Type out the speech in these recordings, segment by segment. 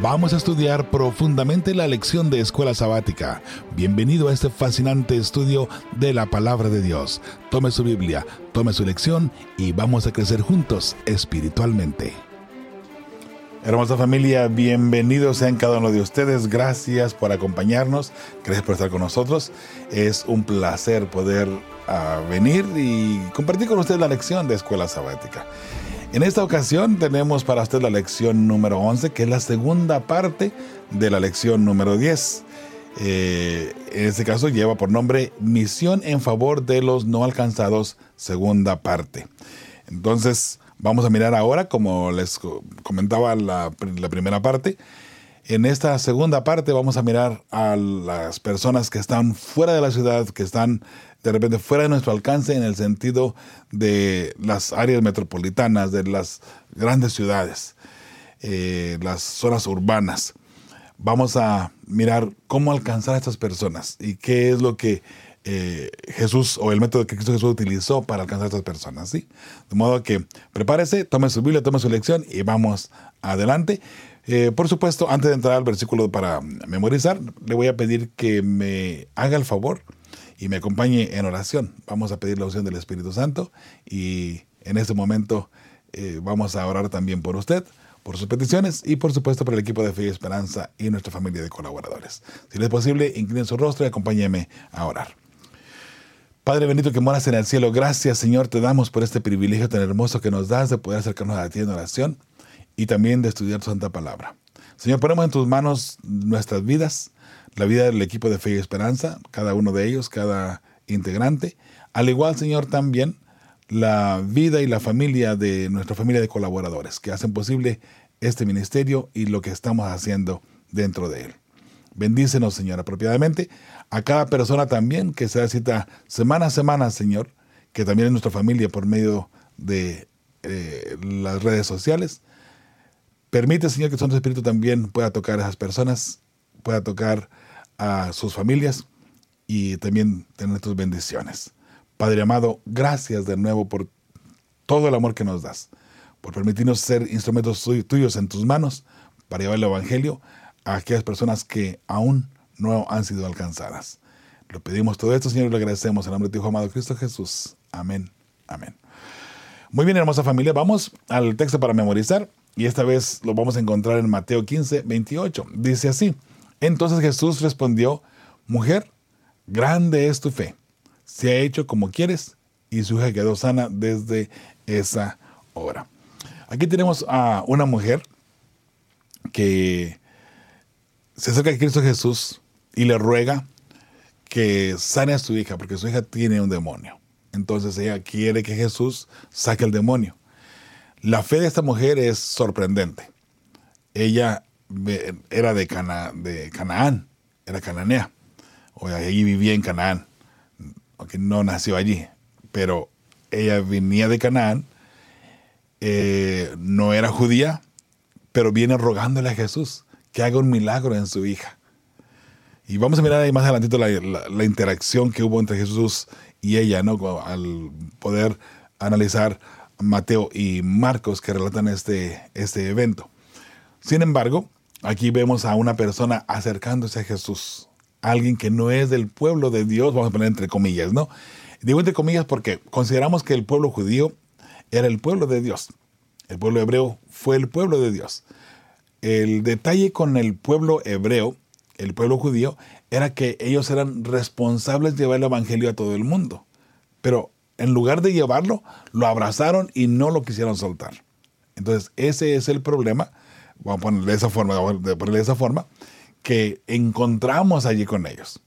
Vamos a estudiar profundamente la lección de escuela sabática. Bienvenido a este fascinante estudio de la palabra de Dios. Tome su Biblia, tome su lección y vamos a crecer juntos espiritualmente. Hermosa familia, bienvenidos sean cada uno de ustedes. Gracias por acompañarnos, gracias por estar con nosotros. Es un placer poder uh, venir y compartir con ustedes la lección de escuela sabática. En esta ocasión tenemos para usted la lección número 11, que es la segunda parte de la lección número 10. Eh, en este caso lleva por nombre Misión en favor de los no alcanzados, segunda parte. Entonces, vamos a mirar ahora, como les comentaba la, la primera parte, en esta segunda parte vamos a mirar a las personas que están fuera de la ciudad, que están de repente fuera de nuestro alcance en el sentido de las áreas metropolitanas, de las grandes ciudades, eh, las zonas urbanas. Vamos a mirar cómo alcanzar a estas personas y qué es lo que eh, Jesús o el método que Cristo Jesús utilizó para alcanzar a estas personas. ¿sí? De modo que prepárese, tome su Biblia, tome su lección y vamos adelante. Eh, por supuesto, antes de entrar al versículo para memorizar, le voy a pedir que me haga el favor y me acompañe en oración. Vamos a pedir la opción del Espíritu Santo y en este momento eh, vamos a orar también por usted, por sus peticiones y por supuesto por el equipo de Fe y Esperanza y nuestra familia de colaboradores. Si le es posible, incline su rostro y acompáñeme a orar. Padre bendito que moras en el cielo, gracias Señor te damos por este privilegio tan hermoso que nos das de poder acercarnos a ti en oración y también de estudiar tu santa palabra. Señor, ponemos en tus manos nuestras vidas, la vida del equipo de Fe y Esperanza, cada uno de ellos, cada integrante. Al igual, Señor, también la vida y la familia de nuestra familia de colaboradores que hacen posible este ministerio y lo que estamos haciendo dentro de él. Bendícenos, Señor, apropiadamente a cada persona también que se cita semana a semana, Señor, que también es nuestra familia por medio de eh, las redes sociales. Permite, Señor, que Santo Espíritu también pueda tocar a esas personas, pueda tocar a sus familias y también tener tus bendiciones. Padre amado, gracias de nuevo por todo el amor que nos das, por permitirnos ser instrumentos tuyos en tus manos para llevar el Evangelio a aquellas personas que aún no han sido alcanzadas. Lo pedimos todo esto, Señor, y lo agradecemos en nombre de tu Hijo amado Cristo Jesús. Amén. Amén. Muy bien, hermosa familia, vamos al texto para memorizar y esta vez lo vamos a encontrar en Mateo 15, 28. Dice así. Entonces Jesús respondió, mujer, grande es tu fe, se ha hecho como quieres, y su hija quedó sana desde esa hora. Aquí tenemos a una mujer que se acerca a Cristo Jesús y le ruega que sane a su hija, porque su hija tiene un demonio. Entonces ella quiere que Jesús saque el demonio. La fe de esta mujer es sorprendente. Ella era de, Cana, de Canaán, era cananea, o allí vivía en Canaán, aunque no nació allí, pero ella venía de Canaán, eh, no era judía, pero viene rogándole a Jesús que haga un milagro en su hija. Y vamos a mirar ahí más adelantito la, la, interacción que hubo entre Jesús y ella, ¿no? Al poder analizar Mateo y Marcos que relatan este, este evento. Sin embargo, Aquí vemos a una persona acercándose a Jesús, alguien que no es del pueblo de Dios, vamos a poner entre comillas, ¿no? Digo entre comillas porque consideramos que el pueblo judío era el pueblo de Dios. El pueblo hebreo fue el pueblo de Dios. El detalle con el pueblo hebreo, el pueblo judío, era que ellos eran responsables de llevar el evangelio a todo el mundo. Pero en lugar de llevarlo, lo abrazaron y no lo quisieron soltar. Entonces, ese es el problema vamos a ponerle esa forma, ponerle de esa forma, que encontramos allí con ellos.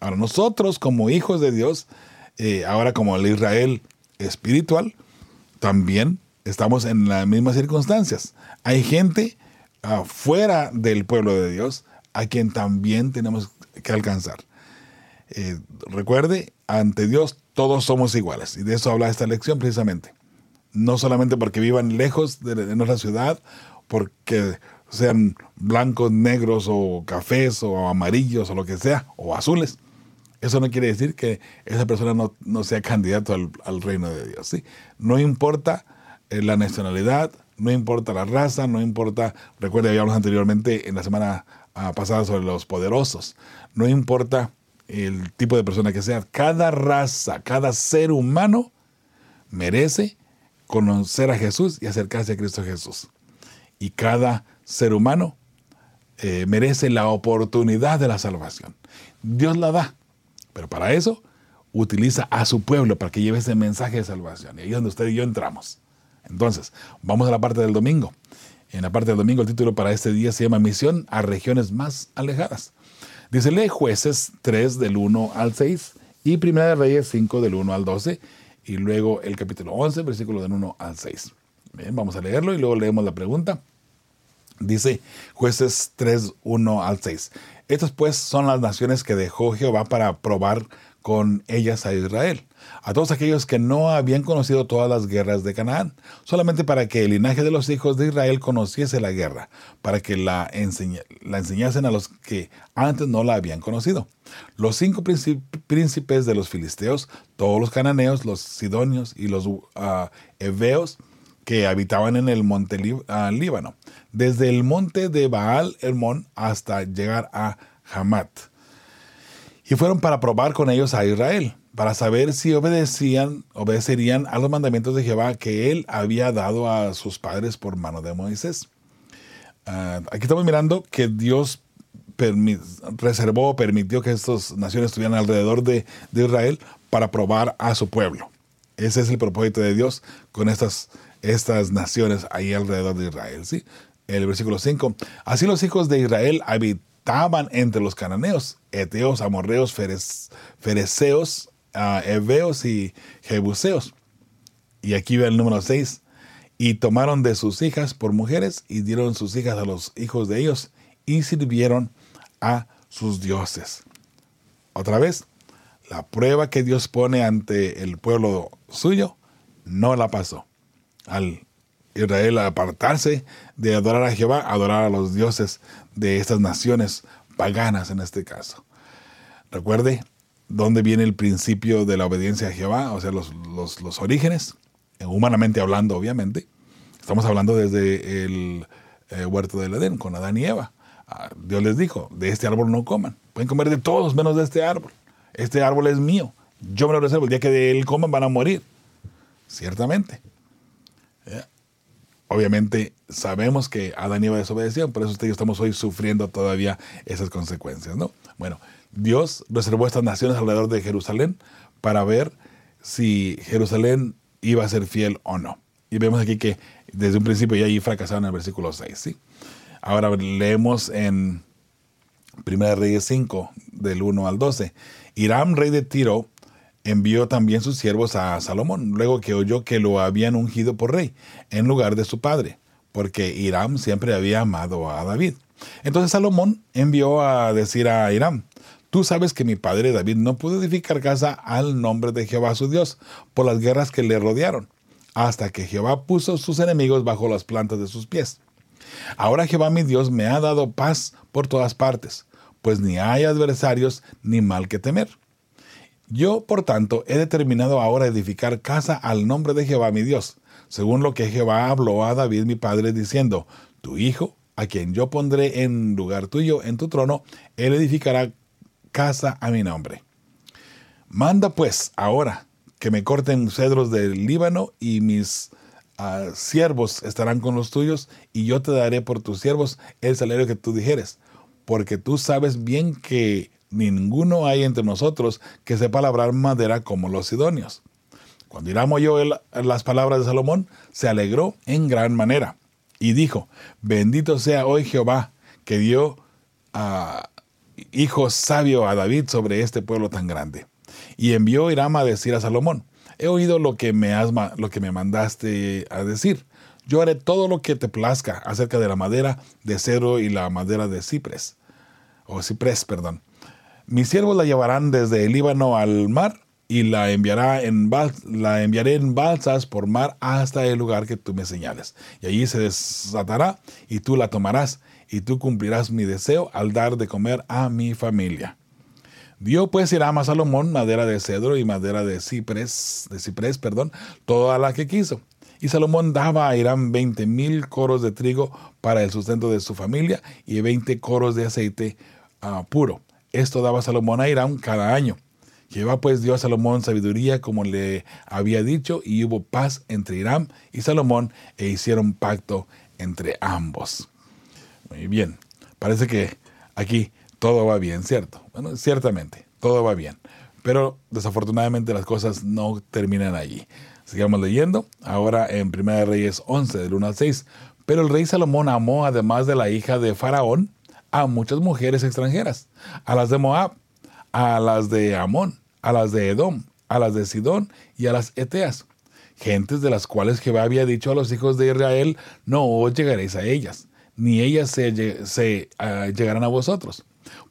Ahora nosotros como hijos de Dios, eh, ahora como el Israel espiritual, también estamos en las mismas circunstancias. Hay gente fuera del pueblo de Dios a quien también tenemos que alcanzar. Eh, recuerde, ante Dios todos somos iguales. Y de eso habla esta lección precisamente. No solamente porque vivan lejos de nuestra ciudad porque sean blancos, negros o cafés o amarillos o lo que sea, o azules. Eso no quiere decir que esa persona no, sea candidato al, reino de Dios. ¿sí? No importa eh, la nacionalidad, no importa la raza, no importa, recuerda, habíamos anteriormente en la semana ah, pasada sobre los poderosos, no importa el tipo de persona que sea, cada raza, cada ser humano merece conocer a Jesús y acercarse a Cristo Jesús. Y cada ser humano eh, merece la oportunidad de la salvación. Dios la da, pero para eso utiliza a su pueblo para que lleve ese mensaje de salvación. Y ahí es donde usted y yo entramos. Entonces, vamos a la parte del domingo. En la parte del domingo el título para este día se llama Misión a regiones más alejadas. Dice, lee jueces 3 del 1 al 6 y Primera de Reyes 5 del 1 al 12 y luego el capítulo 11, versículo del 1 al 6. Bien, vamos a leerlo y luego leemos la pregunta. Dice jueces 3, 1 al 6. Estas pues son las naciones que dejó Jehová para probar con ellas a Israel, a todos aquellos que no habían conocido todas las guerras de Canaán, solamente para que el linaje de los hijos de Israel conociese la guerra, para que la, la enseñasen a los que antes no la habían conocido. Los cinco príncipes de los filisteos, todos los cananeos, los sidonios y los uh, heveos, que habitaban en el monte Líbano, desde el monte de Baal Hermón hasta llegar a Hamat. Y fueron para probar con ellos a Israel, para saber si obedecían, obedecerían a los mandamientos de Jehová que él había dado a sus padres por mano de Moisés. Ah, aquí estamos mirando que Dios reservó, permitió que estas naciones estuvieran alrededor de, de Israel para probar a su pueblo. Ese es el propósito de Dios con estas estas naciones ahí alrededor de Israel. ¿sí? El versículo 5. Así los hijos de Israel habitaban entre los cananeos, eteos, amorreos, fereceos, uh, heveos y jebuseos. Y aquí ve el número 6. Y tomaron de sus hijas por mujeres y dieron sus hijas a los hijos de ellos y sirvieron a sus dioses. Otra vez, la prueba que Dios pone ante el pueblo suyo no la pasó al Israel apartarse de adorar a Jehová, adorar a los dioses de estas naciones paganas en este caso. Recuerde dónde viene el principio de la obediencia a Jehová, o sea, los, orígenes, humanamente hablando, obviamente. Estamos hablando desde el eh, huerto del Edén, con Adán y Eva. Ah, Dios les dijo, de este árbol no coman. Pueden comer de todos menos de este árbol. Este árbol es mío. Yo me lo reservo. El día que de él coman van a morir. Ciertamente. Obviamente sabemos que Adán y Eva desobedecieron, por eso ustedes estamos hoy sufriendo todavía esas consecuencias, ¿no? Bueno, Dios reservó estas naciones alrededor de Jerusalén para ver si Jerusalén iba a ser fiel o no. Y vemos aquí que desde un principio ya ahí fracasaron en el versículo 6, ¿sí? Ahora leemos en 1 Reyes 5, del 1 al 12. Hiram, rey de Tiro, envió también sus siervos a Salomón, luego que oyó que lo habían ungido por rey, en lugar de su padre, porque Hiram siempre había amado a David. Entonces Salomón envió a decir a Hiram, Tú sabes que mi padre David no pudo edificar casa al nombre de Jehová su Dios, por las guerras que le rodearon, hasta que Jehová puso sus enemigos bajo las plantas de sus pies. Ahora Jehová mi Dios me ha dado paz por todas partes, pues ni hay adversarios ni mal que temer. Yo, por tanto, he determinado ahora edificar casa al nombre de Jehová mi Dios, según lo que Jehová habló a David mi padre, diciendo, Tu hijo, a quien yo pondré en lugar tuyo en tu trono, él edificará casa a mi nombre. Manda pues ahora que me corten cedros del Líbano y mis ah, siervos estarán con los tuyos y yo te daré por tus siervos el salario que tú dijeres, porque tú sabes bien que ninguno hay entre nosotros que sepa labrar madera como los sidonios. Cuando Hiram oyó las palabras de Salomón, se alegró en gran manera y dijo, bendito sea hoy Jehová, que dio a hijo sabio a David sobre este pueblo tan grande. Y envió Hiram a decir a Salomón, he oído lo que me, has, lo que me mandaste a decir. Yo haré todo lo que te plazca acerca de la madera de cedro y la madera de ciprés, o ciprés, perdón. Mis siervos la llevarán desde el Líbano al mar y la, enviará en la enviaré en balsas por mar hasta el lugar que tú me señales. Y allí se desatará y tú la tomarás y tú cumplirás mi deseo al dar de comer a mi familia. Dio pues Hiram a Salomón madera de cedro y madera de ciprés, de ciprés, perdón, toda la que quiso. Y Salomón daba a Irán 20 mil coros de trigo para el sustento de su familia y 20 coros de aceite ah, puro. Esto daba Salomón a Irán cada año. Jehová pues dio a Salomón sabiduría como le había dicho y hubo paz entre Irán y Salomón e hicieron pacto entre ambos. Muy bien, parece que aquí todo va bien, ¿cierto? Bueno, ciertamente, todo va bien. Pero desafortunadamente las cosas no terminan allí. Sigamos leyendo. Ahora en 1 Reyes 11, del 1 al 6. Pero el rey Salomón amó, además de la hija de Faraón, a muchas mujeres extranjeras, a las de Moab, a las de Amón, a las de Edom, a las de Sidón y a las Eteas, gentes de las cuales Jehová había dicho a los hijos de Israel, no os llegaréis a ellas, ni ellas se, ah, llegarán a vosotros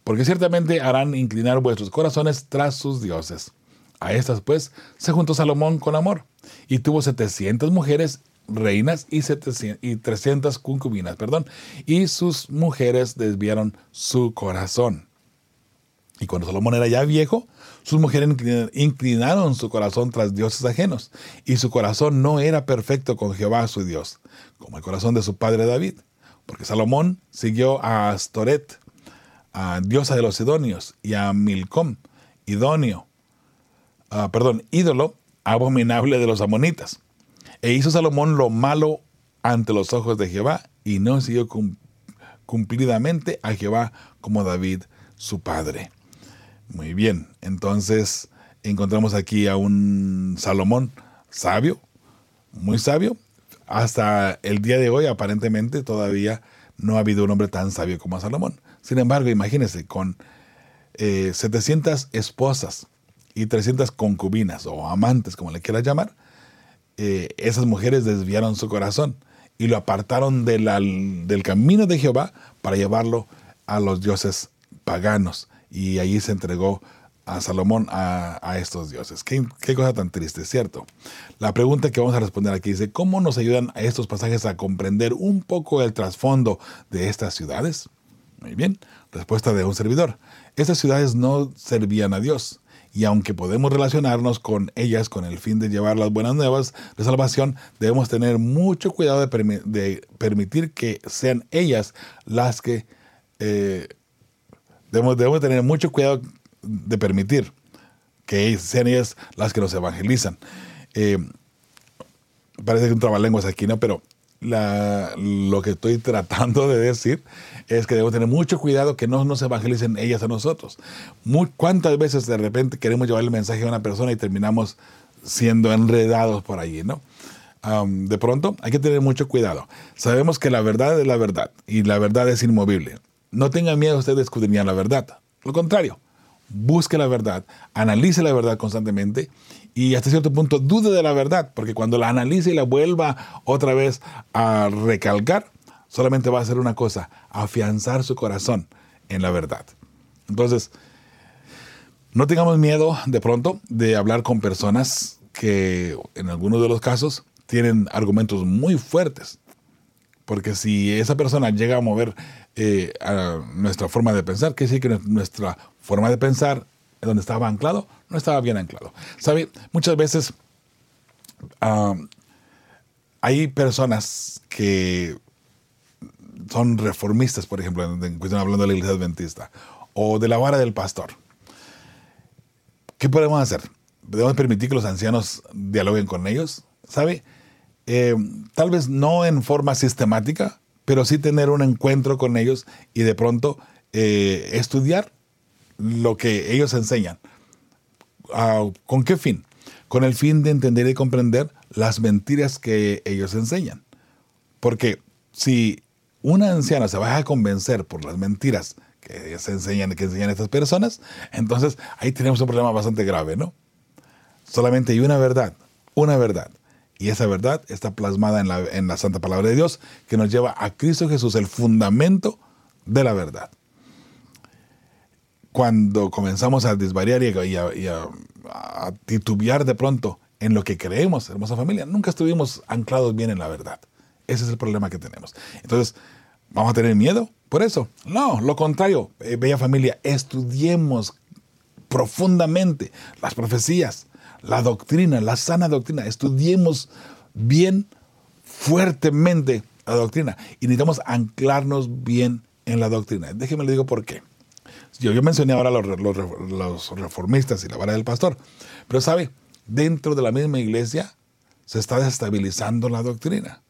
porque ciertamente harán inclinar vuestros corazones tras sus dioses. A estas pues se juntó Salomón con amor, y tuvo setecientas mujeres reinas y, y 300 concubinas, perdón, y sus mujeres desviaron su corazón. Y cuando Salomón era ya viejo, sus mujeres inclinaron su corazón tras dioses ajenos, y su corazón no era perfecto con Jehová su Dios, como el corazón de su padre David, porque Salomón siguió a Astoret, a diosa de los sidonios, y a Milcom, idóneo, ah, perdón, ídolo abominable de los amonitas. E hizo Salomón lo malo ante los ojos de Jehová, y no siguió cumplidamente a Jehová como David su padre. Muy bien, entonces encontramos aquí a un Salomón sabio, muy sabio. Hasta el día de hoy aparentemente todavía no ha habido un hombre tan sabio como Salomón. Sin embargo, imagínense, con 700 eh, esposas y 300 concubinas o amantes, como le quieras llamar, eh, esas mujeres desviaron su corazón y lo apartaron del camino de Jehová para llevarlo a los dioses paganos. Y allí se entregó a Salomón a, estos dioses. Qué, qué, cosa tan triste, ¿cierto? La pregunta que vamos a responder aquí dice, ¿cómo nos ayudan a estos pasajes a comprender un poco el trasfondo de estas ciudades? Muy bien, respuesta de un servidor. Estas ciudades no servían a Dios, y aunque podemos relacionarnos con ellas con el fin de llevar las buenas nuevas de salvación, debemos tener mucho cuidado de, permitir que sean ellas las que... Eh, debemos, debemos tener mucho cuidado de permitir que sean ellas las que nos evangelizan. Eh, parece que un trabalenguas aquí, ¿no? Pero lo que estoy tratando de decir es que debemos tener mucho cuidado que no nos evangelicen ellas a nosotros. ¿Cuántas veces de repente queremos llevar el mensaje a una persona y terminamos siendo enredados por allí, no? de pronto hay que tener mucho cuidado. Sabemos que la verdad es la verdad y la verdad es inmovible. No tengan miedo usted de escudriñar la verdad. Lo contrario, busque la verdad, analice la verdad constantemente y hasta cierto punto dude de la verdad, porque cuando la analice y la vuelva otra vez a recalcar, solamente va a hacer una cosa, afianzar su corazón en la verdad. Entonces, no tengamos miedo de pronto de hablar con personas que en algunos de los casos tienen argumentos muy fuertes. Porque si esa persona llega a mover eh, nuestra forma de pensar, quiere decir que nuestra forma de pensar, donde estaba anclado, no estaba bien anclado. ¿Sabe? Muchas veces hay personas que son reformistas, por ejemplo, hablando de la iglesia adventista, o de la vara del pastor. ¿Qué podemos hacer? ¿Debemos permitir que los ancianos dialoguen con ellos? ¿Sabe? Eh, tal vez no en forma sistemática, pero sí tener un encuentro con ellos y de pronto eh, estudiar lo que ellos enseñan. Ah, ¿Con qué fin? Con el fin de entender y comprender las mentiras que ellos enseñan. Porque si una anciana se va a convencer por las mentiras que se enseñan, que enseñan estas personas, entonces ahí tenemos un problema bastante grave, ¿no? Solamente hay una verdad, una verdad. Y esa verdad está plasmada en la, en la Santa Palabra de Dios, que nos lleva a Cristo Jesús, el fundamento de la verdad. Cuando comenzamos a desvariar y, a, titubear de pronto en lo que creemos, hermosa familia, nunca estuvimos anclados bien en la verdad. Ese es el problema que tenemos. Entonces, ¿vamos a tener miedo por eso? No, lo contrario, eh, bella familia, estudiemos profundamente las profecías, la doctrina, la sana doctrina. Estudiemos bien fuertemente la doctrina y necesitamos anclarnos bien en la doctrina. Déjeme le digo por qué. Yo, yo mencioné ahora los, los, reformistas y la vara del pastor, pero sabe, dentro de la misma iglesia se está desestabilizando la doctrina.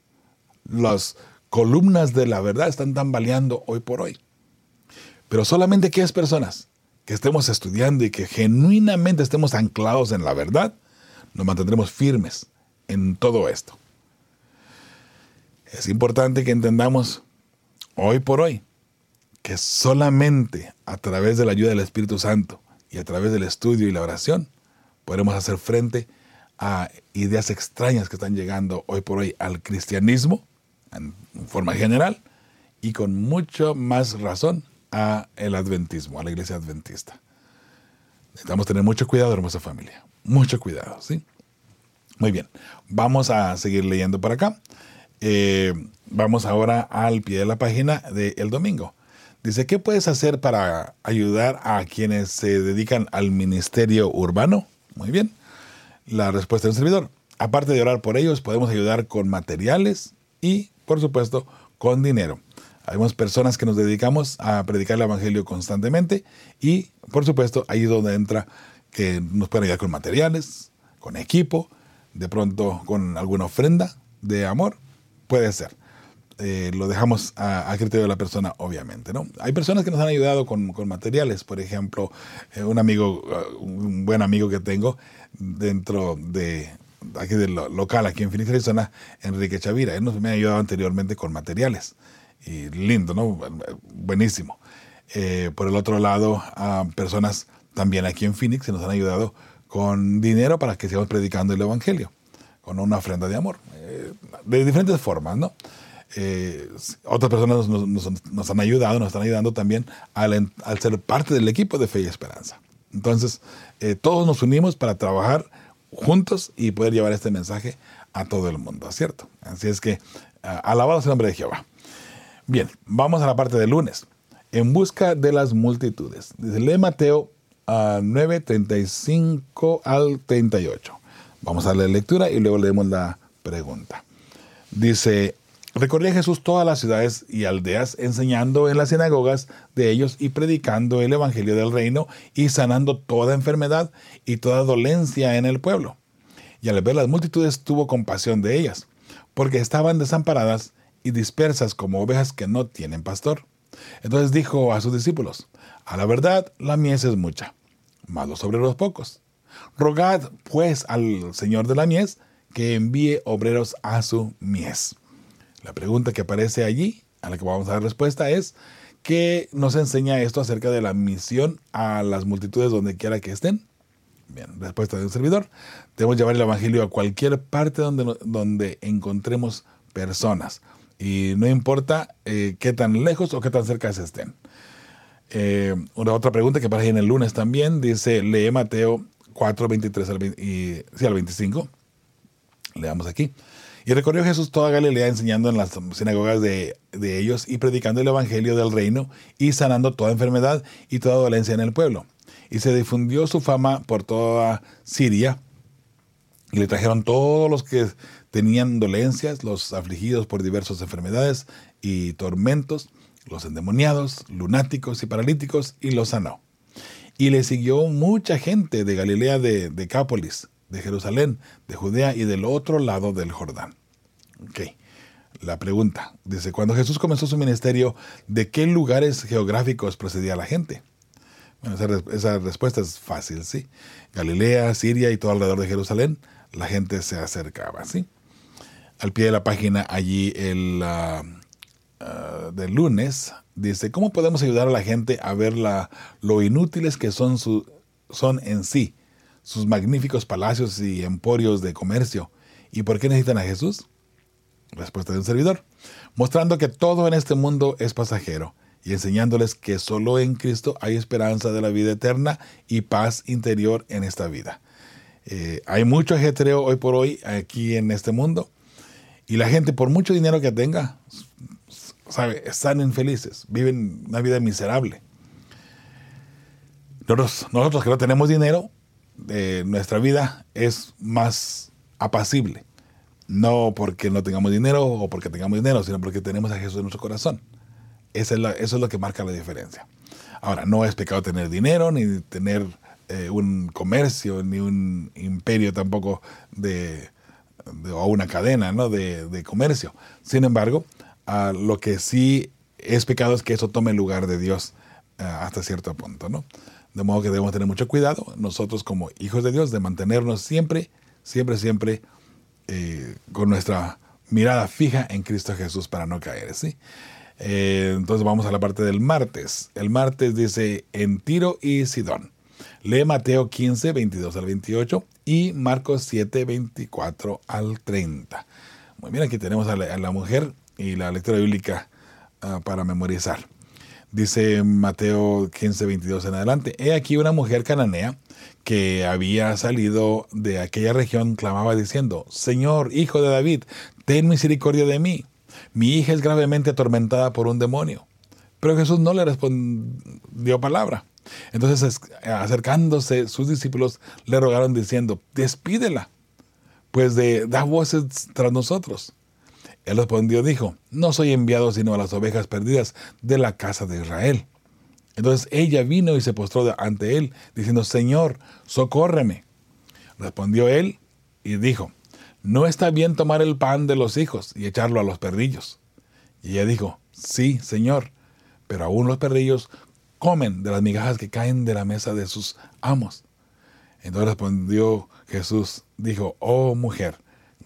Las columnas de la verdad están tambaleando hoy por hoy. Pero solamente aquellas personas que estemos estudiando y que genuinamente estemos anclados en la verdad, nos mantendremos firmes en todo esto. Es importante que entendamos hoy por hoy que solamente a través de la ayuda del Espíritu Santo y a través del estudio y la oración podremos hacer frente a ideas extrañas que están llegando hoy por hoy al cristianismo en forma general y con mucho más razón a el adventismo, a la iglesia adventista. Necesitamos tener mucho cuidado, hermosa familia. Mucho cuidado, ¿sí? Muy bien, vamos a seguir leyendo por acá. Eh, vamos ahora al pie de la página del domingo. Dice, ¿qué puedes hacer para ayudar a quienes se dedican al ministerio urbano? Muy bien. La respuesta del servidor. Aparte de orar por ellos, podemos ayudar con materiales y, por supuesto, con dinero. Hay personas que nos dedicamos a predicar el Evangelio constantemente y, por supuesto, ahí donde entra que nos pueden ayudar con materiales, con equipo, de pronto con alguna ofrenda de amor, puede ser. Eh, lo dejamos a, criterio de la persona, obviamente. ¿no? Hay personas que nos han ayudado con, materiales, por ejemplo, eh, un amigo, uh, un buen amigo que tengo dentro de aquí del local, aquí en Phoenix, Arizona, Enrique Chavira. Él nos me ha ayudado anteriormente con materiales. Y lindo, ¿no? Buenísimo. Eh, por el otro lado, a personas también aquí en Phoenix que nos han ayudado con dinero para que sigamos predicando el Evangelio, con una ofrenda de amor, de diferentes formas, ¿no? Eh, otras personas nos, han ayudado, nos están ayudando también al, ser parte del equipo de Fe y Esperanza. Entonces, eh, todos nos unimos para trabajar juntos y poder llevar este mensaje a todo el mundo, ¿cierto? Así es que, uh, alabado sea el nombre de Jehová. Bien, vamos a la parte del lunes. En busca de las multitudes. Dice, lee Mateo uh, 9, 35 al 38. Vamos a leer lectura y luego leemos la pregunta. Dice, Recorría Jesús todas las ciudades y aldeas, enseñando en las sinagogas de ellos y predicando el Evangelio del reino y sanando toda enfermedad y toda dolencia en el pueblo. Y al ver las multitudes tuvo compasión de ellas, porque estaban desamparadas y dispersas como ovejas que no tienen pastor. Entonces dijo a sus discípulos, a la verdad la mies es mucha, mas los obreros pocos. Rogad pues al Señor de la mies que envíe obreros a su mies. La pregunta que aparece allí, a la que vamos a dar respuesta, es ¿qué nos enseña esto acerca de la misión a las multitudes donde quiera que estén? Bien, respuesta de un servidor. Debemos llevar el Evangelio a cualquier parte donde, donde encontremos personas. Y no importa eh, qué tan lejos o qué tan cerca se estén. Eh, una otra pregunta que aparece en el lunes también dice, lee Mateo 4, 23 al, y, sí, al 25. Leamos aquí. Y recorrió Jesús toda Galilea enseñando en las sinagogas de, ellos y predicando el Evangelio del reino y sanando toda enfermedad y toda dolencia en el pueblo. Y se difundió su fama por toda Siria y le trajeron todos los que tenían dolencias, los afligidos por diversas enfermedades y tormentos, los endemoniados, lunáticos y paralíticos, y los sanó. Y le siguió mucha gente de Galilea de Decápolis, de Jerusalén, de Judea y del otro lado del Jordán. Ok. La pregunta, dice, cuando Jesús comenzó su ministerio, ¿de qué lugares geográficos procedía la gente? Bueno, esa, respuesta es fácil, ¿sí? Galilea, Siria y todo alrededor de Jerusalén, la gente se acercaba, ¿sí? Al pie de la página, allí el uh, del lunes, dice, ¿cómo podemos ayudar a la gente a ver la, lo inútiles que son, su, son en sí sus magníficos palacios y emporios de comercio? ¿Y por qué necesitan a Jesús? Respuesta de un servidor. Mostrando que todo en este mundo es pasajero y enseñándoles que solo en Cristo hay esperanza de la vida eterna y paz interior en esta vida. Eh, hay mucho ajetreo hoy por hoy aquí en este mundo y la gente por mucho dinero que tenga, sabe, están infelices, viven una vida miserable. Nosotros, nosotros que no tenemos dinero, eh, nuestra vida es más apacible No porque no tengamos dinero o porque tengamos dinero, sino porque tenemos a Jesús en nuestro corazón. es eso es lo que marca la diferencia. Ahora, no es pecado tener dinero, ni tener eh, un comercio, ni un imperio tampoco de, o una cadena ¿no? de, comercio. Sin embargo, lo que sí es pecado es que eso tome lugar de Dios eh, hasta cierto punto. ¿no? De modo que debemos tener mucho cuidado, nosotros como hijos de Dios, de mantenernos siempre, siempre, siempre eh, con nuestra mirada fija en Cristo Jesús para no caer. ¿sí? Eh, entonces vamos a la parte del martes. El martes dice en Tiro y Sidón. Lee Mateo 15, 22 al 28 y Marcos 7, 24 al 30. Muy bien, aquí tenemos a la, mujer y la lectura bíblica ah, para memorizar. Dice Mateo 15, 22 en adelante. He aquí una mujer cananea que había salido de aquella región clamaba diciendo, Señor, hijo de David, ten misericordia de mí mi hija es gravemente atormentada por un demonio. Pero Jesús no le respondió palabra. Entonces, acercándose, sus discípulos le rogaron diciendo, despídela, pues de, da voces tras nosotros. Él respondió, dijo, no soy enviado sino a las ovejas perdidas de la casa de Israel. Entonces ella vino y se postró ante él, diciendo, Señor, socórreme. Respondió él y dijo, no está bien tomar el pan de los hijos y echarlo a los perrillos. Y ella dijo, sí, Señor, pero aún los perrillos comen de las migajas que caen de la mesa de sus amos. Entonces respondió Jesús, dijo, oh mujer,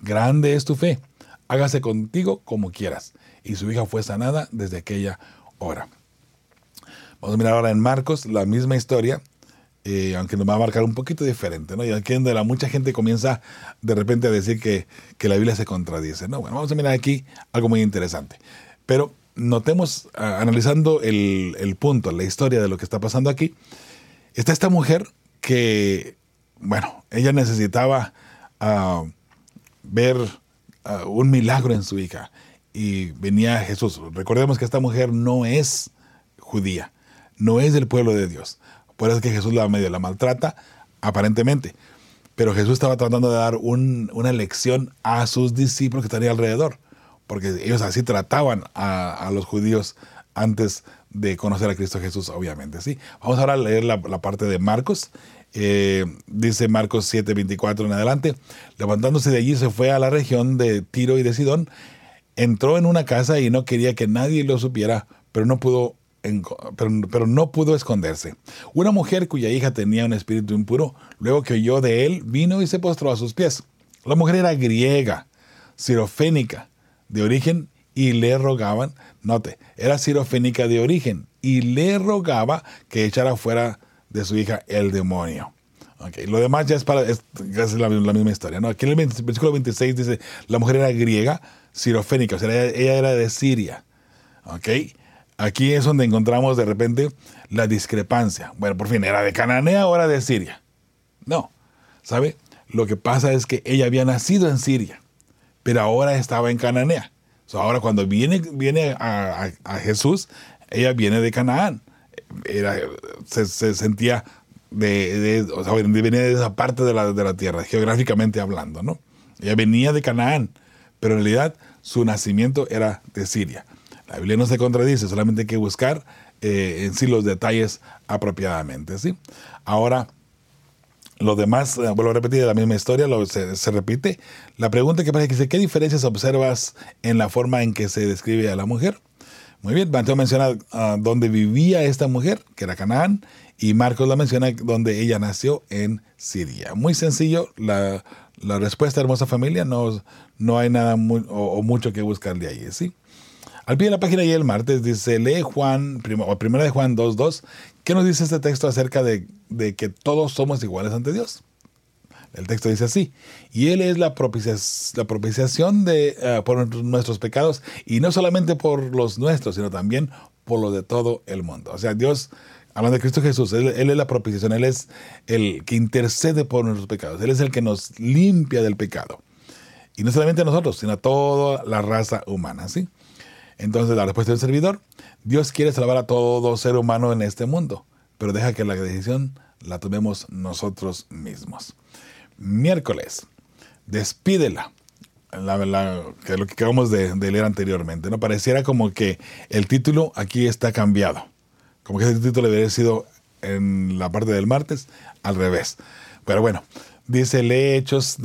grande es tu fe, hágase contigo como quieras. Y su hija fue sanada desde aquella hora. Vamos a mirar ahora en Marcos la misma historia, eh, aunque nos va a marcar un poquito diferente, ¿no? Y aquí donde la mucha gente comienza de repente a decir que, la Biblia se contradice, ¿no? Bueno, vamos a mirar aquí algo muy interesante. Pero notemos, analizando el, punto, la historia de lo que está pasando aquí, está esta mujer que, bueno, ella necesitaba ah, ver ah, un milagro en su hija y venía Jesús. Recordemos que esta mujer no es judía, no es del pueblo de Dios. Por eso es que Jesús la medio la maltrata, aparentemente. Pero Jesús estaba tratando de dar una lección a sus discípulos que estaban alrededor, porque ellos así trataban a, los judíos antes de conocer a Cristo Jesús, obviamente. ¿sí? Vamos ahora a leer la, parte de Marcos. Eh, dice Marcos 7, 24 en adelante. Levantándose de allí se fue a la región de Tiro y de Sidón. Entró en una casa y no quería que nadie lo supiera, pero no pudo pero, no pudo esconderse. Una mujer cuya hija tenía un espíritu impuro, luego que oyó de él, vino y se postró a sus pies. La mujer era griega, sirofénica de origen, y le rogaban, note, era sirofénica de origen, y le rogaba que echara fuera de su hija el demonio. Okay. Lo demás ya es, para, es, la, misma historia. ¿no? Aquí en el versículo 26 dice, la mujer era griega, sirofénica, o sea, ella, ella era de Siria. ¿okay? Aquí es donde encontramos de repente la discrepancia. Bueno, por fin, ¿era de Cananea era de Siria? No, ¿sabe? Lo que pasa es que ella había nacido en Siria, pero ahora estaba en Cananea. ahora cuando viene, viene a, Jesús, ella viene de Canaán. Era, se, sentía de, o sea, venía de esa parte de la, de la tierra, geográficamente hablando, ¿no? Ella venía de Canaán, pero en realidad su nacimiento era de Siria. La Biblia no se contradice, solamente hay que buscar eh, en sí los detalles apropiadamente. ¿sí? Ahora, lo demás, eh, vuelvo a repetir, la misma historia lo, se, repite. La pregunta que pasa es que ¿qué diferencias observas en la forma en que se describe a la mujer? Muy bien, Mateo menciona ah, dónde vivía esta mujer, que era Canaán, y Marcos la menciona donde ella nació en Siria. Muy sencillo, la, respuesta, hermosa familia, no, no hay nada o, mucho que buscar de ahí, ¿sí? Al pie de la página y el martes dice, lee Juan, o primera de Juan 2.2, ¿qué nos dice este texto acerca de, que todos somos iguales ante Dios? El texto dice así, y Él es la, propiciación de, eh, por nuestros pecados, y no solamente por los nuestros, sino también por los de todo el mundo. O sea, Dios, hablando de Cristo Jesús, él, él, es la propiciación, Él es el que intercede por nuestros pecados, Él es el que nos limpia del pecado. Y no solamente a nosotros, sino a toda la raza humana, ¿sí? Entonces la respuesta del servidor, Dios quiere salvar a todo ser humano en este mundo, pero deja que la decisión la tomemos nosotros mismos. Miércoles, despídela. lo que acabamos de, leer anteriormente. ¿no? Pareciera como que el título aquí está cambiado. Como que ese título debería haber sido en la parte del martes al revés. Pero bueno, dice lee Hechos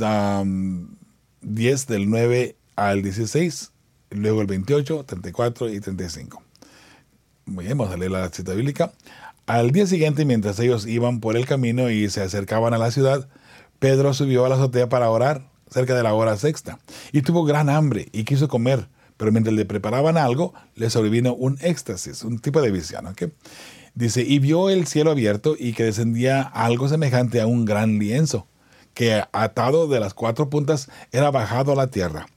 10 del 9 al 16, luego el 28, 34 y 35. Muy bien, vamos a leer la cita bíblica. Al día siguiente, mientras ellos iban por el camino y se acercaban a la ciudad, Pedro subió a la azotea para orar cerca de la hora sexta y tuvo gran hambre y quiso comer, pero mientras le preparaban algo, le sobrevino un éxtasis, un tipo de visión. Dice, y vio el cielo abierto y que descendía algo semejante a un gran lienzo, que atado de las cuatro puntas era bajado a la tierra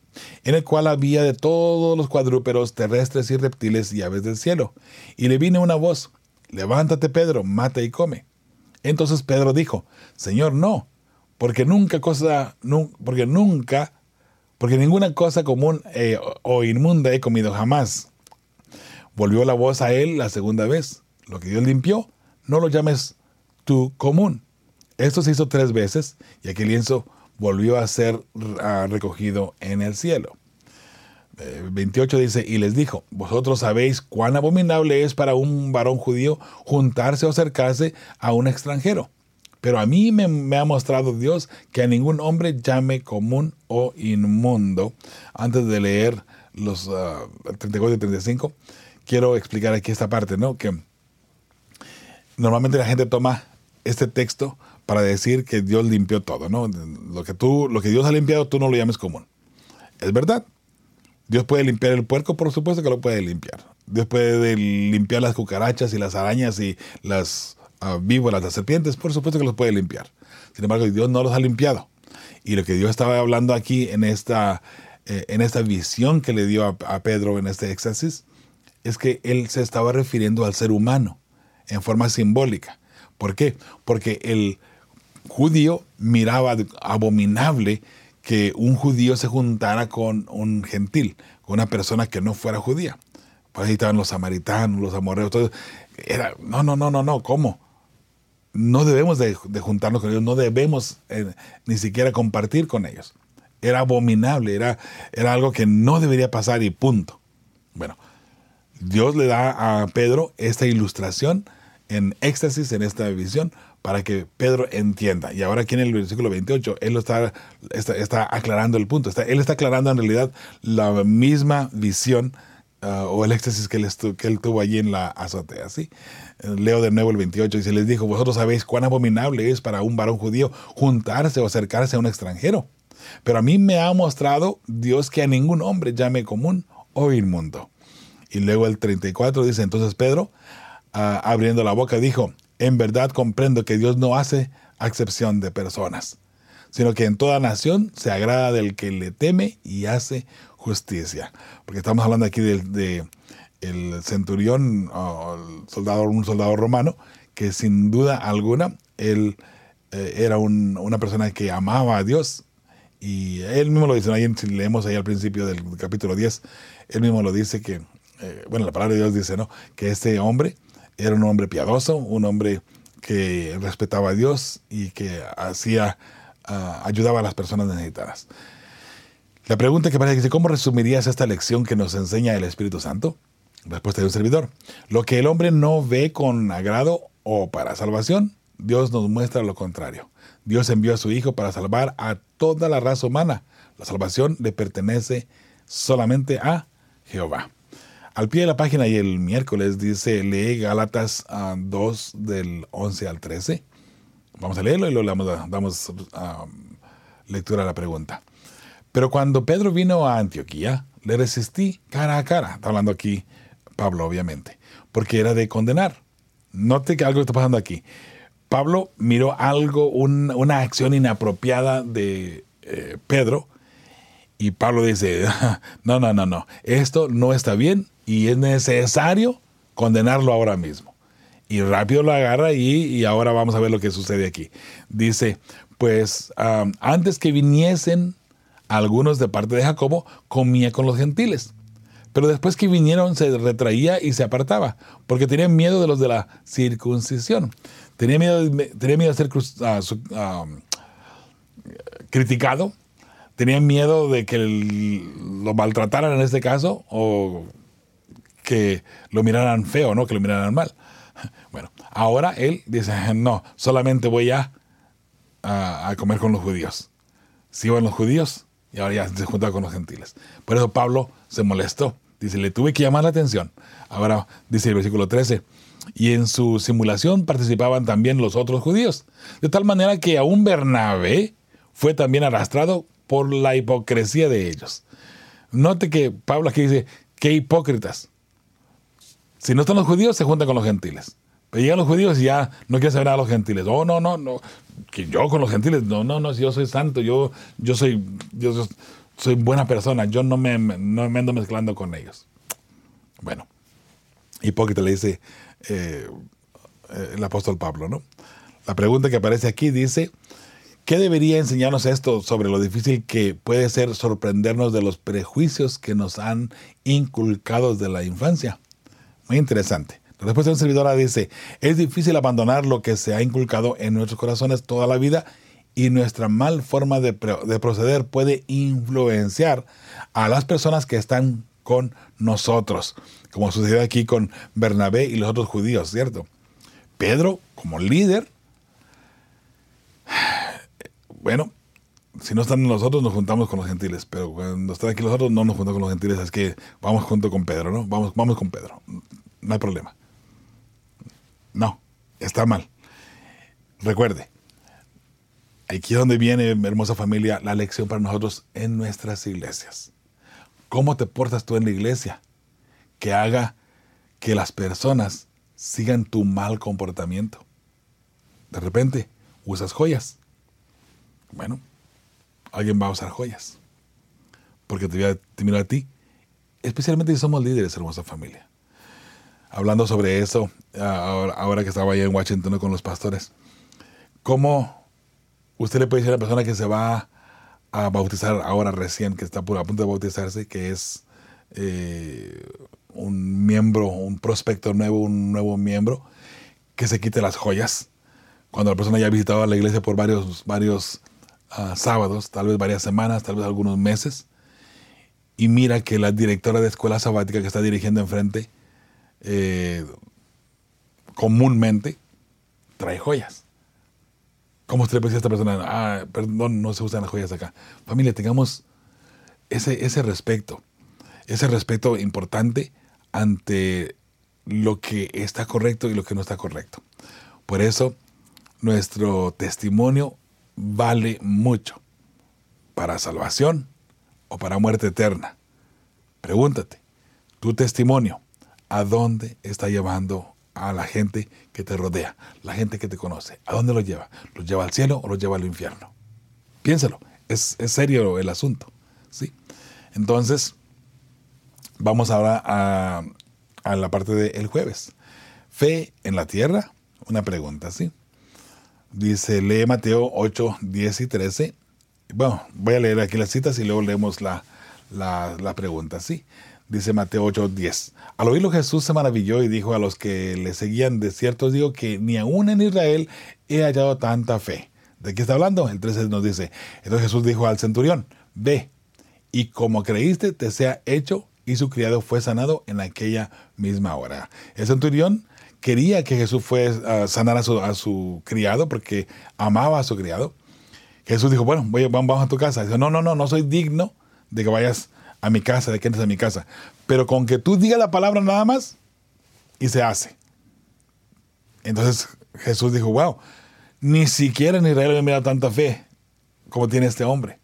en el cual había de todos los cuadrúperos terrestres y reptiles y aves del cielo. Y le vino una voz, levántate Pedro, mata y come. Entonces Pedro dijo, Señor, no, porque nunca cosa, porque nunca, porque ninguna cosa común eh, o inmunda he comido jamás. Volvió la voz a él la segunda vez, lo que Dios limpió, no lo llames tú común. Esto se hizo tres veces y aquel lienzo volvió a ser recogido en el cielo. 28 eh, dice, y les dijo, vosotros sabéis cuán abominable es para un varón judío juntarse o acercarse a un extranjero. Pero a mí me, ha mostrado Dios que a ningún hombre llame común o inmundo. Antes de leer los 34 ah, y 35, quiero explicar aquí esta parte, ¿no? Que normalmente la gente toma este texto para decir que Dios limpió todo, ¿no? Lo que, tú, lo que Dios ha limpiado, tú no lo llames común. Es verdad. Dios puede limpiar el puerco, por supuesto que lo puede limpiar. Dios puede limpiar las cucarachas y las arañas y las uh, víboras, las serpientes, por supuesto que los puede limpiar. Sin embargo, Dios no los ha limpiado. Y lo que Dios estaba hablando aquí en esta, eh, en esta visión que le dio a, a Pedro en este éxtasis, es que él se estaba refiriendo al ser humano en forma simbólica. ¿Por qué? Porque el, judío miraba abominable que un judío se juntara con un gentil, con una persona que no fuera judía. Pues ahí estaban los samaritanos, los amorreos, todo. Era, no, no, no, no, no, ¿cómo? No debemos de, juntarnos con ellos, no debemos eh, ni siquiera compartir con ellos. Era abominable, era, era algo que no debería pasar y punto. Bueno, Dios le da a Pedro esta ilustración en éxtasis, en esta visión, para que Pedro entienda. Y ahora aquí en el versículo 28, él lo está, está, aclarando el punto. Está, él está aclarando en realidad la misma visión uh, o el éxtasis que él, tuvo allí en la azotea. ¿sí? Leo de nuevo el 28 y se les dijo, vosotros sabéis cuán abominable es para un varón judío juntarse o acercarse a un extranjero. Pero a mí me ha mostrado Dios que a ningún hombre llame común o inmundo. Y luego el 34 dice, entonces Pedro, uh, abriendo la boca, dijo, en verdad comprendo que Dios no hace acepción de personas, sino que en toda nación se agrada del que le teme y hace justicia. Porque estamos hablando aquí de, el centurión, soldado, un soldado romano, que sin duda alguna él eh, era una persona que amaba a Dios. Y él mismo lo dice, ahí si leemos ahí al principio del capítulo 10, él mismo lo dice que, eh, bueno, la palabra de Dios dice, ¿no? Que este hombre era un hombre piadoso, un hombre que respetaba a Dios y que hacía, ah, ayudaba a las personas necesitadas. La pregunta que parece ¿cómo resumirías esta lección que nos enseña el Espíritu Santo? Respuesta de un servidor. Lo que el hombre no ve con agrado o para salvación, Dios nos muestra lo contrario. Dios envió a su Hijo para salvar a toda la raza humana. La salvación le pertenece solamente a Jehová. Al pie de la página y el miércoles dice, lee Gálatas 2 ah, del 11 al 13. Vamos a leerlo y luego damos, damos ah, lectura a la pregunta. Pero cuando Pedro vino a Antioquía, le resistí cara a cara. Está hablando aquí Pablo, obviamente, porque era de condenar. Note que algo está pasando aquí. Pablo miró algo, una acción inapropiada de eh, Pedro, y Pablo dice, no, no, no, no, esto no está bien, y es necesario condenarlo ahora mismo. Y rápido lo agarra y, ahora vamos a ver lo que sucede aquí. Dice, pues antes que viniesen algunos de parte de Jacobo, comía con los gentiles. Pero después que vinieron se retraía y se apartaba, porque tenía miedo de los de la circuncisión. Tenía miedo, tenía miedo de ser ah, criticado ¿Tenían miedo de que lo maltrataran en este caso o que lo miraran feo, no? Que lo miraran mal. Bueno, ahora él dice, no, solamente voy a, a, comer con los judíos. Si iban los judíos y ahora ya se junta con los gentiles. Por eso Pablo se molestó. Dice, le tuve que llamar la atención. Ahora dice el versículo 13, y en su simulación participaban también los otros judíos. De tal manera que aún Bernabé fue también arrastrado por la hipocresía de ellos. Note que Pablo aquí dice, qué hipócritas. Si no están los judíos, se juntan con los gentiles. Pero llegan los judíos y ya no quieren saber nada de los gentiles. Oh, no, no, no. Que yo con los gentiles, no, no, no, si yo soy santo, yo, yo soy, yo soy buena persona, yo no me, no me ando mezclando con ellos. Bueno, hipócrita le dice eh, el apóstol Pablo, ¿no? La pregunta que aparece aquí dice, ¿qué debería enseñarnos esto sobre lo difícil que puede ser sorprendernos de los prejuicios que nos han inculcado desde la infancia? Muy interesante. La respuesta de un servidora dice, es difícil abandonar lo que se ha inculcado en nuestros corazones toda la vida y nuestra mal forma de, de proceder puede influenciar a las personas que están con nosotros, como sucedió aquí con Bernabé y los otros judíos, ¿cierto? Pedro, como líder, bueno, si no están nosotros, nos juntamos con los gentiles, pero cuando están aquí los otros, no nos juntamos con los gentiles, es que vamos junto con Pedro, ¿no? Vamos, vamos con Pedro, no hay problema. No, está mal. Recuerde, aquí es donde viene, hermosa familia, la lección para nosotros en nuestras iglesias cómo te portas tú en la iglesia, que haga que las personas sigan tu mal comportamiento. De repente, usas joyas. Bueno, alguien va a usar joyas. Porque te, te miro a ti. Especialmente si somos líderes, hermosa familia. Hablando sobre eso, ahora, que estaba allá en Washington con los pastores, ¿cómo usted le puede decir a la persona que se va a bautizar ahora recién, que está a punto de bautizarse, que es eh, un miembro, un prospecto nuevo, un nuevo miembro, que se quite las joyas. Cuando la persona ya ha visitado la iglesia por varios, varios ah, sábados, tal vez varias semanas, tal vez algunos meses, y mira que la directora de escuela sabática que está dirigiendo enfrente, eh, comúnmente trae joyas. ¿Cómo usted le decir a esta persona? Ah, perdón, no se usan las joyas acá. Familia, tengamos ese, ese respeto, ese respeto importante ante lo que está correcto y lo que no está correcto. Por eso, nuestro testimonio vale mucho para salvación o para muerte eterna. Pregúntate, tu testimonio, ¿a dónde está llevando a la gente que te rodea, la gente que te conoce. ¿A dónde lo lleva? ¿Lo lleva al cielo o lo lleva al infierno? Piénsalo, es, serio el asunto. ¿sí? Entonces, vamos ahora a, a la parte del jueves. Fe en la tierra, una pregunta, ¿sí? Dice, lee Mateo 8, 10 y 13. Bueno, voy a leer aquí las citas y luego leemos la, la, la pregunta, ¿sí? Dice Mateo 8:10. Al oírlo Jesús se maravilló y dijo a los que le seguían, de cierto digo que ni aún en Israel he hallado tanta fe. ¿De qué está hablando? El 13 nos dice, entonces Jesús dijo al centurión, ve, y como creíste, te sea hecho, y su criado fue sanado en aquella misma hora. El centurión quería que Jesús fuera a sanar a su, criado porque amaba a su criado. Jesús dijo, bueno, voy, vamos a tu casa. Dice, no, no, no, no soy digno de que vayas a mi casa, de que entres a mi casa. Pero con que tú digas la palabra nada más, y se hace. Entonces Jesús dijo, wow, ni siquiera en Israel había mirado tanta fe como tiene este hombre.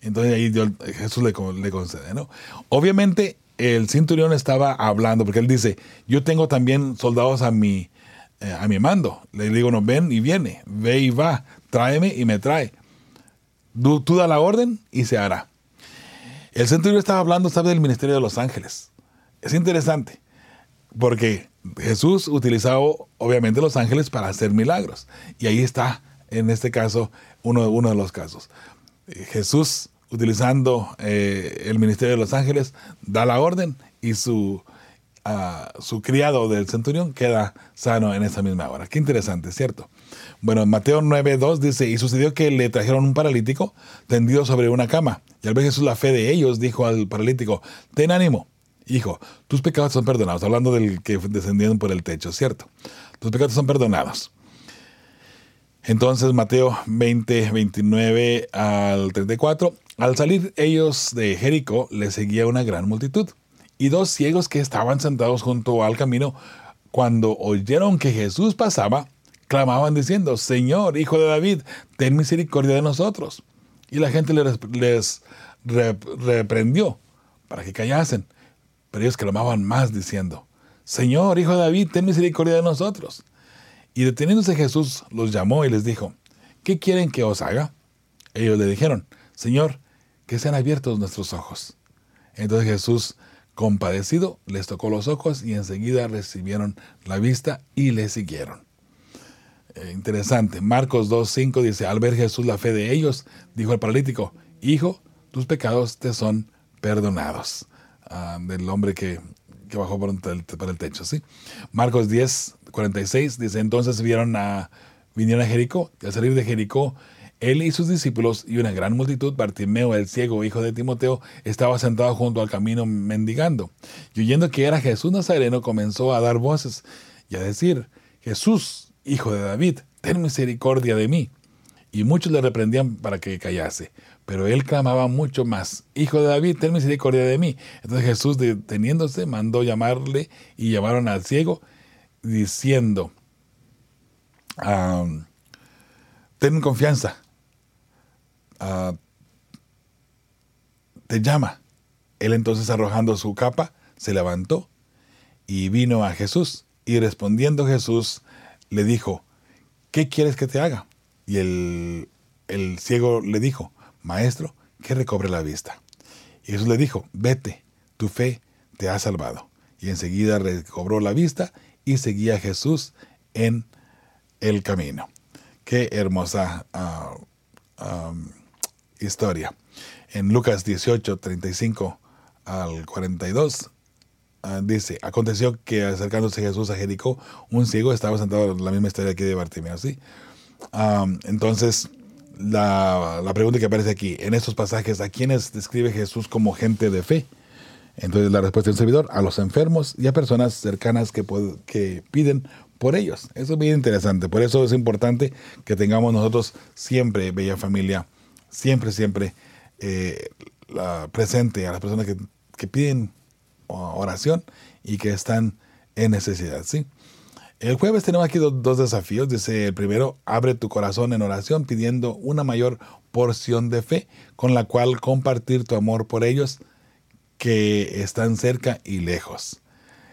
Entonces ahí Jesús le, le concede, ¿no? Obviamente el centurión estaba hablando, porque él dice, yo tengo también soldados a mi, eh, a mi mando. Le digo, no, ven y viene, ve y va, tráeme y me trae. tú da la orden y se hará. El centurión estaba hablando, ¿sabe? Del ministerio de los ángeles. Es interesante, porque Jesús utilizaba obviamente los ángeles para hacer milagros. Y ahí está, en este caso, uno, uno de los casos. Jesús, utilizando eh, el ministerio de los ángeles, da la orden y su a su criado del centurión queda sano en esa misma hora. Qué interesante, ¿cierto? Bueno, Mateo 9.2 dice, y sucedió que le trajeron un paralítico tendido sobre una cama. Y al ver Jesús la fe de ellos, dijo al paralítico, ten ánimo, hijo, tus pecados son perdonados. Hablando del que descendieron por el techo, ¿cierto? Tus pecados son perdonados. Entonces Mateo 20, 29 al 34, al salir ellos de Jericó, le seguía una gran multitud y dos ciegos que estaban sentados junto al camino, cuando oyeron que Jesús pasaba, clamaban diciendo, Señor, Hijo de David, ten misericordia de nosotros. Y la gente les, reprendió para que callasen, pero ellos clamaban más diciendo, Señor, Hijo de David, ten misericordia de nosotros. Y deteniéndose Jesús los llamó y les dijo, ¿qué quieren que os haga? Ellos le dijeron, Señor, que sean abiertos nuestros ojos. Entonces Jesús Compadecido, les tocó los ojos y enseguida recibieron la vista y le siguieron. Eh, interesante. Marcos 2.5 dice, al ver Jesús la fe de ellos, dijo al paralítico, Hijo, tus pecados te son perdonados. Ah, del hombre que, bajó por, el, el techo. ¿sí? Marcos 10.46 dice, entonces vieron a, vinieron a Jericó, y al salir de Jericó, él y sus discípulos y una gran multitud, Bartimeo, el ciego, hijo de Timoteo, estaba sentado junto al camino mendigando. Y oyendo que era Jesús Nazareno, comenzó a dar voces y a decir, Jesús, hijo de David, ten misericordia de mí. Y muchos le reprendían para que callase. Pero él clamaba mucho más, Hijo de David, ten misericordia de mí. Entonces Jesús, deteniéndose, mandó llamarle y llamaron al ciego, diciendo, ten confianza, Ah, te llama. Él entonces arrojando su capa, se levantó y vino a Jesús. Y respondiendo Jesús, le dijo, ¿qué quieres que te haga? Y el, el ciego le dijo, Maestro, que recobre la vista. Y Jesús le dijo, vete, tu fe te ha salvado. Y enseguida recobró la vista y seguía a Jesús en el camino. Qué hermosa uh, historia. En Lucas 18, 35 al 42, ah, dice, aconteció que acercándose Jesús a Jericó, un ciego estaba sentado en la misma historia aquí de Bartimeo, ¿sí? entonces, la, la, pregunta que aparece aquí, en estos pasajes, ¿a quiénes describe Jesús como gente de fe? Entonces la respuesta del servidor, a los enfermos y a personas cercanas que, que piden por ellos. Eso es muy interesante. Por eso es importante que tengamos nosotros siempre, bella familia, siempre, siempre eh, presente a las personas que, piden oración y que están en necesidad. ¿sí? El jueves tenemos aquí dos, desafíos. Dice el primero, abre tu corazón en oración pidiendo una mayor porción de fe con la cual compartir tu amor por ellos que están cerca y lejos.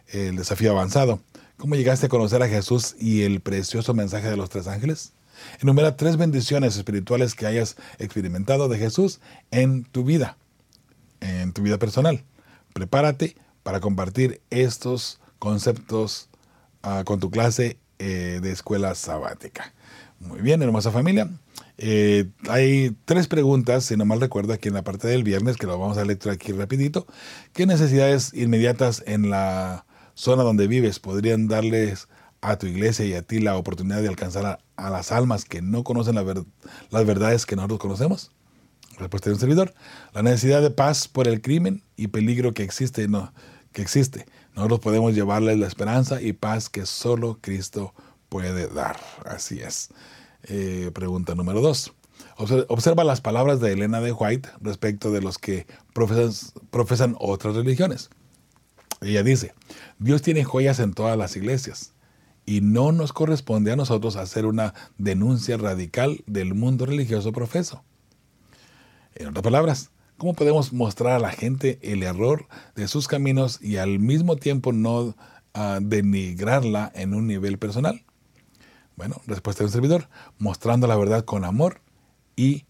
El desafío avanzado. ¿Cómo llegaste a conocer a Jesús y el precioso mensaje de los tres ángeles? Enumera tres bendiciones espirituales que hayas experimentado de Jesús en tu vida, en tu vida personal. Prepárate para compartir estos conceptos ah, con tu clase eh, de escuela sabática. Muy bien, hermosa familia. Eh, hay tres preguntas, si no mal recuerdo, aquí en la parte del viernes, que lo vamos a leer aquí rapidito. ¿Qué necesidades inmediatas en la zona donde vives podrían darles a tu iglesia y a ti la oportunidad de alcanzar a, las almas que no conocen las verdades que nosotros conocemos? Respuesta de un servidor. La necesidad de paz por el crimen y peligro que existe, no, que existe. Nosotros podemos llevarles la esperanza y paz que solo Cristo puede dar. Así es. Eh, pregunta número dos. Observa las palabras de Elena de White respecto de los que profesan otras religiones. Ella dice, Dios tiene joyas en todas las iglesias y no nos corresponde a nosotros hacer una denuncia radical del mundo religioso profeso. En otras palabras, ¿cómo podemos mostrar a la gente el error de sus caminos y al mismo tiempo no ah, denigrarla en un nivel personal? Bueno, respuesta del servidor, mostrando la verdad con amor y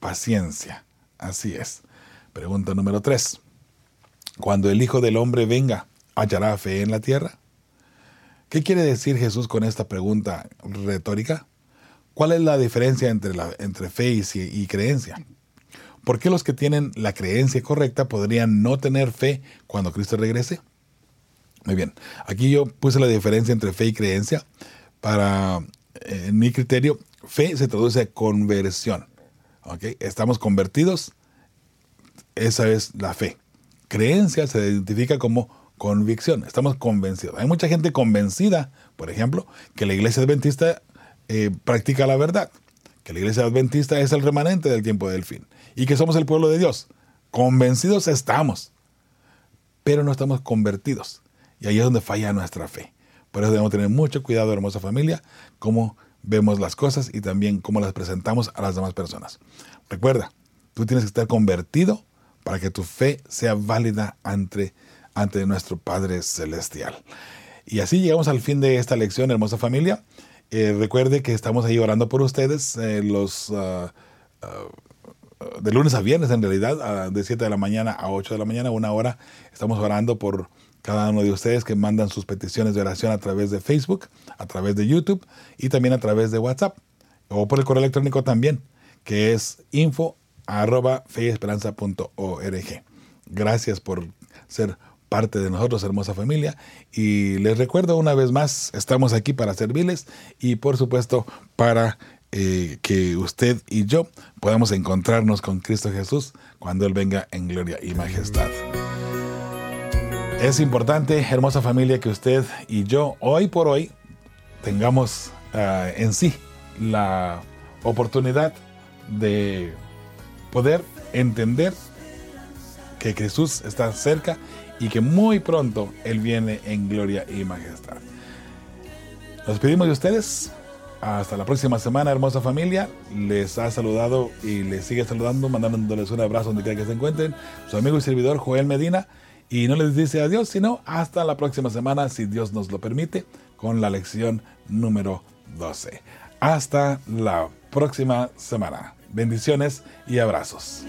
paciencia. Así es. Pregunta número 3. Cuando el Hijo del Hombre venga, ¿hallará fe en la tierra? ¿Qué quiere decir Jesús con esta pregunta retórica? ¿Cuál es la diferencia entre, entre fe y, creencia? ¿Por qué los que tienen la creencia correcta podrían no tener fe cuando Cristo regrese? Muy bien, aquí yo puse la diferencia entre fe y creencia. Para eh, mi criterio, fe se traduce a conversión. ¿okay? Estamos convertidos, esa es la fe. Creencia se identifica como convicción, estamos convencidos. Hay mucha gente convencida, por ejemplo, que la iglesia adventista eh, practica la verdad, que la iglesia adventista es el remanente del tiempo del fin y que somos el pueblo de Dios. Convencidos estamos, pero no estamos convertidos. Y ahí es donde falla nuestra fe. Por eso debemos tener mucho cuidado, hermosa familia, cómo vemos las cosas y también cómo las presentamos a las demás personas. Recuerda, tú tienes que estar convertido para que tu fe sea válida ante, ante nuestro Padre Celestial. Y así llegamos al fin de esta lección, hermosa familia. Eh, recuerde que estamos ahí orando por ustedes eh, los... Ah, ah, de lunes a viernes en realidad, de 7 de la mañana a 8 de la mañana, una hora, estamos orando por cada uno de ustedes que mandan sus peticiones de oración a través de Facebook, a través de YouTube y también a través de WhatsApp o por el correo electrónico también, que es info arroba Gracias por ser parte de nosotros, hermosa familia. Y les recuerdo una vez más, estamos aquí para servirles y por supuesto para eh, que usted y yo podamos encontrarnos con Cristo Jesús cuando Él venga en gloria y majestad. Es importante, hermosa familia, que usted y yo hoy por hoy tengamos ah, en sí la oportunidad de poder entender que Jesús está cerca y que muy pronto Él viene en gloria y majestad. Nos pedimos de ustedes hasta la próxima semana, hermosa familia. Les ha saludado y les sigue saludando, mandándoles un abrazo donde quiera que se encuentren. Su amigo y servidor Joel Medina. Y no les dice adiós, sino hasta la próxima semana, si Dios nos lo permite, con la lección número 12. Hasta la próxima semana. Bendiciones y abrazos.